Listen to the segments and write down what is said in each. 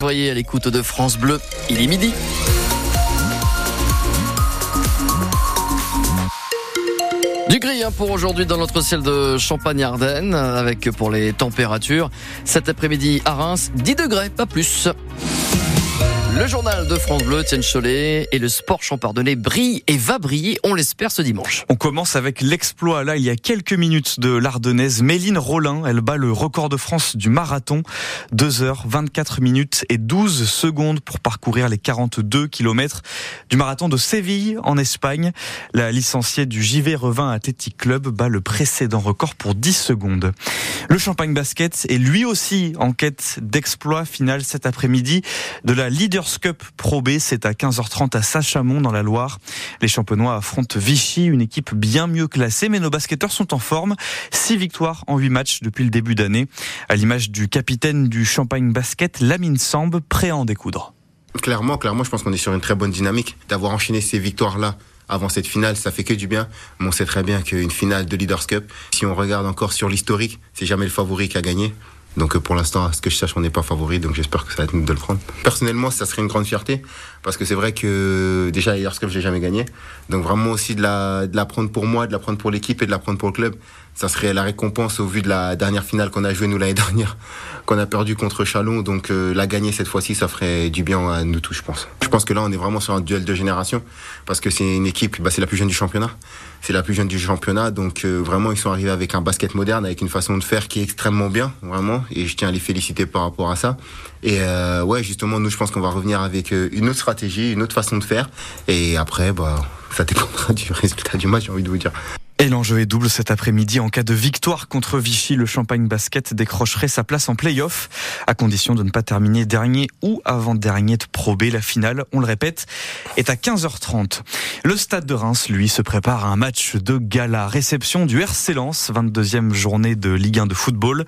Voyez à l'écoute de France Bleu, il est midi. Du gris hein, pour aujourd'hui dans notre ciel de Champagne-Ardenne, avec pour les températures, cet après-midi à Reims, 10 degrés, pas plus. Le journal de France Bleu, Tienne Cholet et le sport champardonnais brille et va briller, on l'espère, ce dimanche. On commence avec l'exploit, là, il y a quelques minutes de l'Ardennaise. Méline Rollin, elle bat le record de France du marathon. 2 heures, 24 minutes et 12 secondes pour parcourir les 42 kilomètres du marathon de Séville, en Espagne. La licenciée du JV Revin Athletic Club bat le précédent record pour 10 secondes. Le Champagne Basket est lui aussi en quête d'exploit final cet après-midi de la Leaders Cup Pro B. C'est à 15h30 à Sachamont dans la Loire. Les champenois affrontent Vichy, une équipe bien mieux classée, mais nos basketteurs sont en forme. Six victoires en huit matchs depuis le début d'année. À l'image du capitaine du Champagne Basket, Lamine Sambe, prêt à en découdre. Clairement, clairement, je pense qu'on est sur une très bonne dynamique. D'avoir enchaîné ces victoires-là avant cette finale, ça fait que du bien. On sait très bien qu'une finale de Leaders Cup, si on regarde encore sur l'historique, c'est jamais le favori qui a gagné. Donc euh, pour l'instant, à ce que je sache, on n'est pas favori, donc j'espère que ça va être nous de le prendre. Personnellement, ça serait une grande fierté, parce que c'est vrai que déjà, les Cup, j'ai jamais gagné. Donc vraiment aussi de la, de la prendre pour moi, de la prendre pour l'équipe et de la prendre pour le club. Ça serait la récompense au vu de la dernière finale qu'on a jouée nous l'année dernière, qu'on a perdu contre Chalon. Donc euh, la gagner cette fois-ci, ça ferait du bien à nous tous, je pense. Je pense que là, on est vraiment sur un duel de génération, parce que c'est une équipe, bah, c'est la plus jeune du championnat. C'est la plus jeune du championnat, donc euh, vraiment, ils sont arrivés avec un basket moderne, avec une façon de faire qui est extrêmement bien, vraiment. Et je tiens à les féliciter par rapport à ça. Et euh, ouais, justement, nous, je pense qu'on va revenir avec euh, une autre stratégie, une autre façon de faire. Et après, bah, ça dépendra du résultat du match, j'ai envie de vous dire. Et l'enjeu est double cet après-midi. En cas de victoire contre Vichy, le Champagne Basket décrocherait sa place en play-off, à condition de ne pas terminer dernier ou avant-dernier de Pro B. La finale, on le répète, est à 15h30. Le stade de Reims, lui, se prépare à un match de gala. Réception du RC Lens, 22e journée de Ligue 1 de football.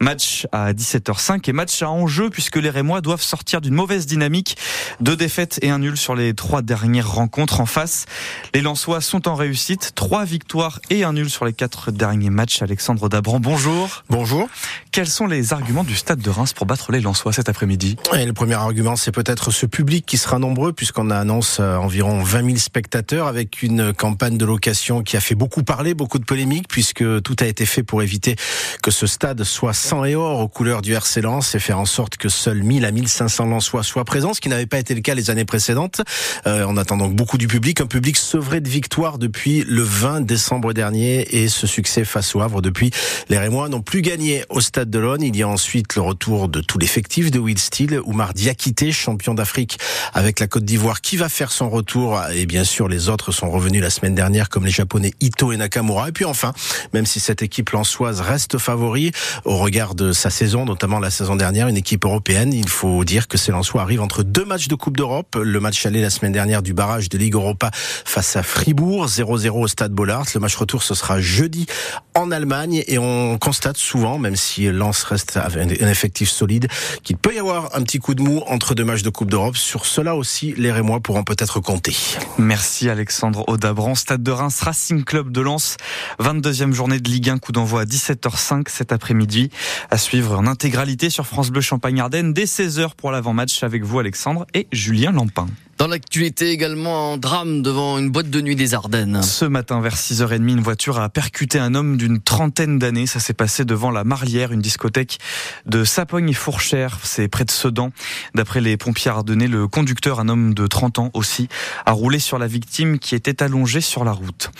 Match à 17h05 et match à enjeu puisque les Rémois doivent sortir d'une mauvaise dynamique. Deux défaites et un nul sur les trois dernières rencontres en face. Les Lensois sont en réussite. Trois victoires et un nul sur les quatre derniers matchs. Alexandre Dabran, bonjour. Bonjour. Quels sont les arguments du Stade de Reims pour battre les Lensois cet après-midi Le premier argument, c'est peut-être ce public qui sera nombreux, puisqu'on annonce euh, environ 20 000 spectateurs avec une campagne de location qui a fait beaucoup parler, beaucoup de polémiques, puisque tout a été fait pour éviter que ce stade soit sans et or aux couleurs du RC Lens et faire en sorte que seuls 1000 à 1500 Lensois soient présents, ce qui n'avait pas été le cas les années précédentes. Euh, on attend donc beaucoup du public, un public sevré de victoire depuis le 20 décembre dernier et ce succès face au Havre depuis les Rémois n'ont plus gagné au Stade de. Il y a ensuite le retour de tout l'effectif de Will Steele, Oumar Diakité, champion d'Afrique avec la Côte d'Ivoire qui va faire son retour et bien sûr les autres sont revenus la semaine dernière comme les Japonais Ito et Nakamura. Et puis enfin, même si cette équipe lançoise reste favori au regard de sa saison, notamment la saison dernière, une équipe européenne, il faut dire que ces Lensois arrivent entre deux matchs de Coupe d'Europe. Le match aller la semaine dernière du barrage de Ligue Europa face à Fribourg, 0-0 au Stade Bollard. Le match retour, ce sera jeudi en Allemagne et on constate souvent, même si Lens reste un effectif solide, qu'il peut y avoir un petit coup de mou entre deux matchs de Coupe d'Europe. Sur cela aussi, les Rémois pourront peut-être compter. Merci Alexandre Audabran. Stade de Reims, Racing Club de Lens, 22e journée de Ligue 1, coup d'envoi à 17h05 cet après-midi. À suivre en intégralité sur France Bleu Champagne-Ardenne dès 16h pour l'avant-match avec vous Alexandre et Julien Lampin. Dans l'actualité également, un drame devant une boîte de nuit des Ardennes. Ce matin, vers 6h30, une voiture a percuté un homme d'une trentaine d'années. Ça s'est passé devant la Marlière, une discothèque de Sapogne et Fourchère. C'est près de Sedan. D'après les pompiers ardennais, le conducteur, un homme de 30 ans aussi, a roulé sur la victime qui était allongée sur la route.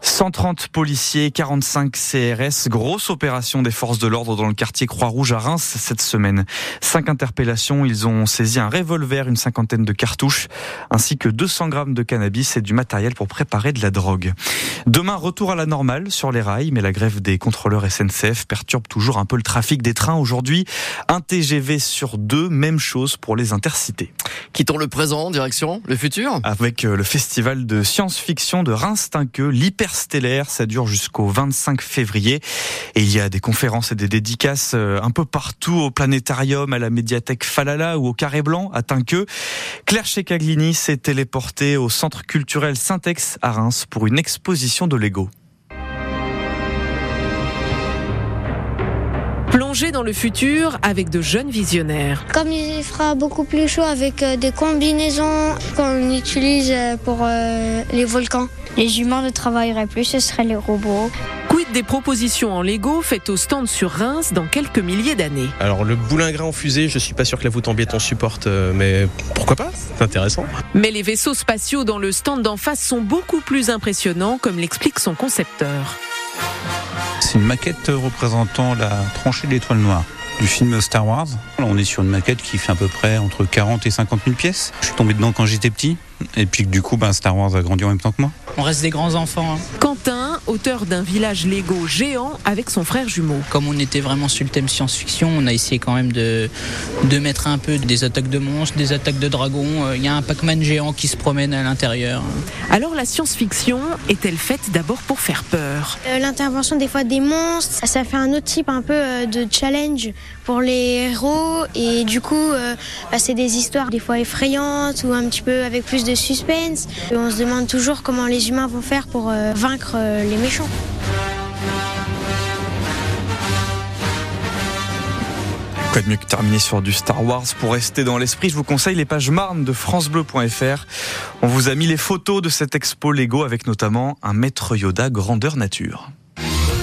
130 policiers, 45 CRS, grosse opération des forces de l'ordre dans le quartier Croix-Rouge à Reims cette semaine. Cinq interpellations, ils ont saisi un revolver, une cinquantaine de cartouches ainsi que 200 grammes de cannabis et du matériel pour préparer de la drogue. Demain, retour à la normale sur les rails, mais la grève des contrôleurs SNCF perturbe toujours un peu le trafic des trains aujourd'hui. Un TGV sur deux, même chose pour les intercités. Quittons le présent, direction le futur Avec euh, le festival de science-fiction de Reims-Tinqueux, l'hyperstellaire, ça dure jusqu'au 25 février. Et il y a des conférences et des dédicaces euh, un peu partout au planétarium, à la médiathèque Falala ou au Carré Blanc à Tinqueux. Claire Chekagli s'est téléporté au centre culturel Syntex à Reims pour une exposition de Lego. plonger dans le futur avec de jeunes visionnaires. Comme il fera beaucoup plus chaud avec euh, des combinaisons qu'on utilise euh, pour euh, les volcans. Les humains ne travailleraient plus, ce seraient les robots. Quid des propositions en Lego faites au stand sur Reims dans quelques milliers d'années Alors le boulingrin en fusée, je suis pas sûr que la voûte en béton supporte, mais pourquoi pas? C'est intéressant. Mais les vaisseaux spatiaux dans le stand d'en face sont beaucoup plus impressionnants, comme l'explique son concepteur. C'est une maquette représentant la tranchée de l'étoile noire du film Star Wars. On est sur une maquette qui fait à peu près entre 40 et 50 000 pièces. Je suis tombé dedans quand j'étais petit. Et puis du coup, ben, Star Wars a grandi en même temps que moi. On reste des grands enfants. Hein. Quentin, auteur d'un village Lego géant avec son frère jumeau. Comme on était vraiment sur le thème science-fiction, on a essayé quand même de, de mettre un peu des attaques de monstres, des attaques de dragons. Il y a un Pac-Man géant qui se promène à l'intérieur. Alors la science-fiction est-elle faite d'abord pour faire peur? Euh, L'intervention des fois des monstres, ça fait un autre type un peu euh, de challenge pour les héros et du coup euh, bah, c'est des histoires des fois effrayantes ou un petit peu avec plus de suspense. On se demande toujours comment les humains vont faire pour euh, vaincre euh, les méchants. Quoi de mieux que terminer sur du Star Wars pour rester dans l'esprit? Je vous conseille les pages marnes de francebleu.fr. On vous a mis les photos de cette expo Lego avec notamment un maître Yoda grandeur nature.